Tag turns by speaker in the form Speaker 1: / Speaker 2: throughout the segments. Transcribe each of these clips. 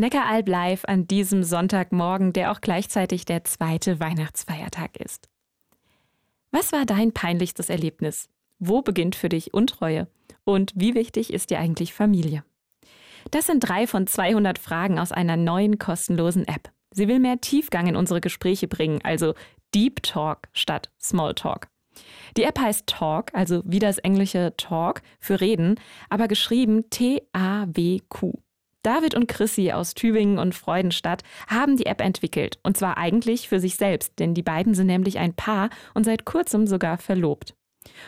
Speaker 1: Neckaralb live an diesem Sonntagmorgen, der auch gleichzeitig der zweite Weihnachtsfeiertag ist. Was war dein peinlichstes Erlebnis? Wo beginnt für dich Untreue? Und wie wichtig ist dir eigentlich Familie? Das sind drei von 200 Fragen aus einer neuen kostenlosen App. Sie will mehr Tiefgang in unsere Gespräche bringen, also Deep Talk statt Small Talk. Die App heißt Talk, also wie das englische Talk für Reden, aber geschrieben T-A-W-Q. David und Chrissy aus Tübingen und Freudenstadt haben die App entwickelt. Und zwar eigentlich für sich selbst, denn die beiden sind nämlich ein Paar und seit kurzem sogar verlobt.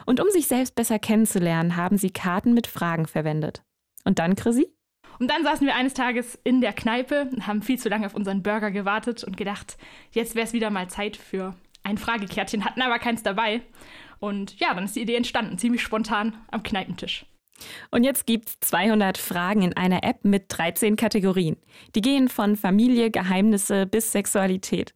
Speaker 1: Und um sich selbst besser kennenzulernen, haben sie Karten mit Fragen verwendet. Und dann, Chrissy?
Speaker 2: Und dann saßen wir eines Tages in der Kneipe, haben viel zu lange auf unseren Burger gewartet und gedacht, jetzt wäre es wieder mal Zeit für ein Fragekärtchen, hatten aber keins dabei. Und ja, dann ist die Idee entstanden, ziemlich spontan am Kneipentisch.
Speaker 1: Und jetzt gibt's 200 Fragen in einer App mit 13 Kategorien. Die gehen von Familie, Geheimnisse bis Sexualität.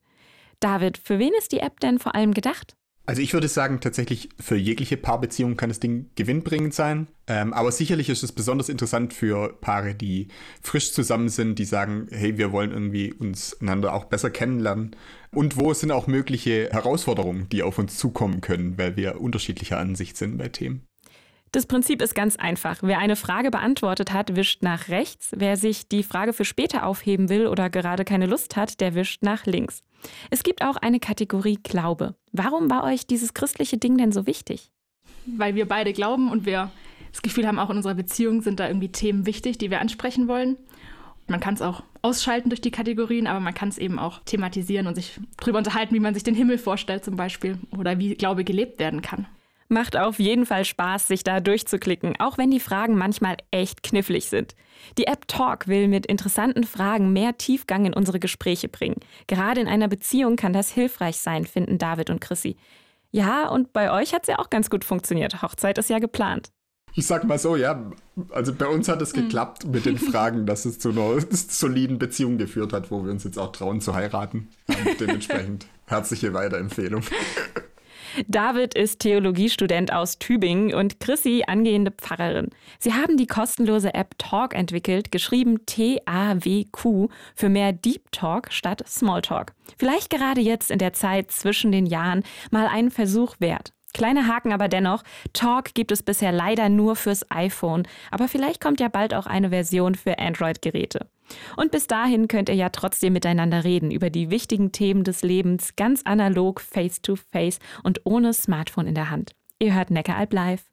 Speaker 1: David, für wen ist die App denn vor allem gedacht?
Speaker 3: Also ich würde sagen, tatsächlich für jegliche Paarbeziehung kann das Ding gewinnbringend sein. Ähm, aber sicherlich ist es besonders interessant für Paare, die frisch zusammen sind, die sagen, hey, wir wollen irgendwie uns einander auch besser kennenlernen. Und wo sind auch mögliche Herausforderungen, die auf uns zukommen können, weil wir unterschiedlicher Ansicht sind bei Themen.
Speaker 1: Das Prinzip ist ganz einfach. Wer eine Frage beantwortet hat, wischt nach rechts. Wer sich die Frage für später aufheben will oder gerade keine Lust hat, der wischt nach links. Es gibt auch eine Kategorie Glaube. Warum war euch dieses christliche Ding denn so wichtig?
Speaker 2: Weil wir beide glauben und wir das Gefühl haben, auch in unserer Beziehung sind da irgendwie Themen wichtig, die wir ansprechen wollen. Man kann es auch ausschalten durch die Kategorien, aber man kann es eben auch thematisieren und sich darüber unterhalten, wie man sich den Himmel vorstellt zum Beispiel oder wie Glaube gelebt werden kann.
Speaker 1: Macht auf jeden Fall Spaß, sich da durchzuklicken, auch wenn die Fragen manchmal echt knifflig sind. Die App Talk will mit interessanten Fragen mehr Tiefgang in unsere Gespräche bringen. Gerade in einer Beziehung kann das hilfreich sein, finden David und Chrissy. Ja, und bei euch hat es ja auch ganz gut funktioniert. Hochzeit ist ja geplant.
Speaker 3: Ich sag mal so, ja, also bei uns hat es hm. geklappt mit den Fragen, dass es zu einer soliden Beziehung geführt hat, wo wir uns jetzt auch trauen zu heiraten. Und dementsprechend herzliche Weiterempfehlung.
Speaker 1: David ist Theologiestudent aus Tübingen und Chrissy angehende Pfarrerin. Sie haben die kostenlose App Talk entwickelt, geschrieben T-A-W-Q, für mehr Deep Talk statt Small Talk. Vielleicht gerade jetzt in der Zeit zwischen den Jahren mal einen Versuch wert. Kleine Haken aber dennoch, Talk gibt es bisher leider nur fürs iPhone, aber vielleicht kommt ja bald auch eine Version für Android-Geräte. Und bis dahin könnt ihr ja trotzdem miteinander reden über die wichtigen Themen des Lebens, ganz analog, face to face und ohne Smartphone in der Hand. Ihr hört Neckaralb live.